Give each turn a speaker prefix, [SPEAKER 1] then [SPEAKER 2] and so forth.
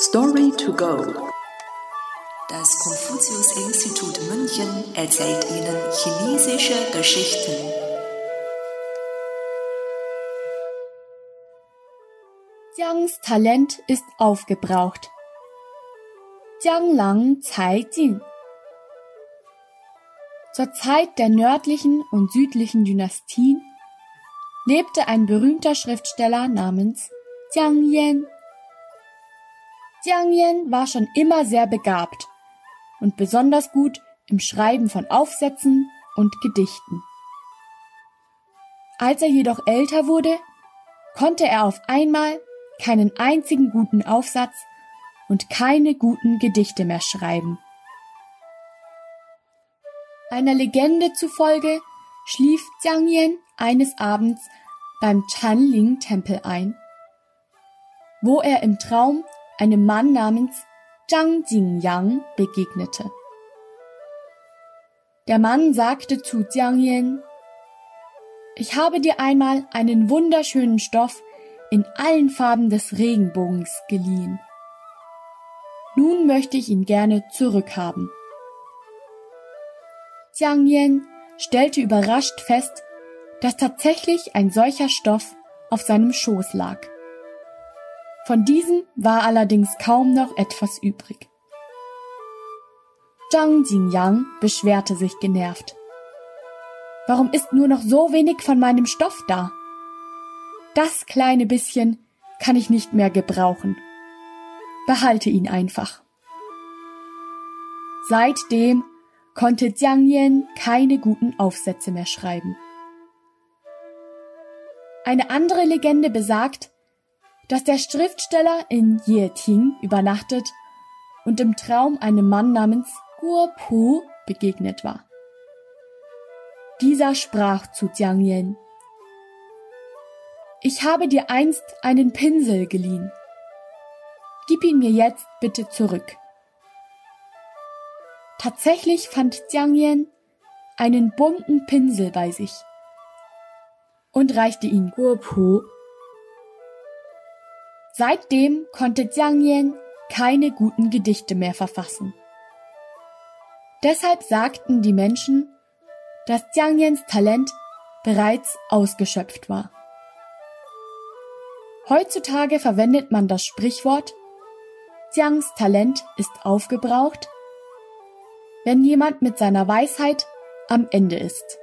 [SPEAKER 1] Story to go. Das Konfuzius-Institut München erzählt Ihnen chinesische Geschichten.
[SPEAKER 2] Jiangs Talent ist aufgebraucht. Jiang Lang Cai Jing. Zur Zeit der nördlichen und südlichen Dynastien lebte ein berühmter Schriftsteller namens Jiang Yan. Jiang Yan war schon immer sehr begabt und besonders gut im Schreiben von Aufsätzen und Gedichten. Als er jedoch älter wurde, konnte er auf einmal keinen einzigen guten Aufsatz und keine guten Gedichte mehr schreiben. Einer Legende zufolge schlief Jiang Yan eines Abends beim Chanling-Tempel ein, wo er im Traum einem Mann namens Zhang Jingyang begegnete. Der Mann sagte zu Jiang Yan, ich habe dir einmal einen wunderschönen Stoff in allen Farben des Regenbogens geliehen. Nun möchte ich ihn gerne zurückhaben. Jiang Yan stellte überrascht fest, dass tatsächlich ein solcher Stoff auf seinem Schoß lag. Von diesem war allerdings kaum noch etwas übrig. Zhang Jingyang beschwerte sich genervt. Warum ist nur noch so wenig von meinem Stoff da? Das kleine bisschen kann ich nicht mehr gebrauchen. Behalte ihn einfach. Seitdem konnte Jiang Yan keine guten Aufsätze mehr schreiben. Eine andere Legende besagt, dass der Schriftsteller in Yeting übernachtet und im Traum einem Mann namens Guo Pu begegnet war. Dieser sprach zu Jiang Yan. Ich habe dir einst einen Pinsel geliehen. Gib ihn mir jetzt bitte zurück. Tatsächlich fand Jiang Yan einen bunten Pinsel bei sich und reichte ihn Guo Pu Seitdem konnte Jiang Yan keine guten Gedichte mehr verfassen. Deshalb sagten die Menschen, dass Jiang Yans Talent bereits ausgeschöpft war. Heutzutage verwendet man das Sprichwort Jiangs Talent ist aufgebraucht, wenn jemand mit seiner Weisheit am Ende ist.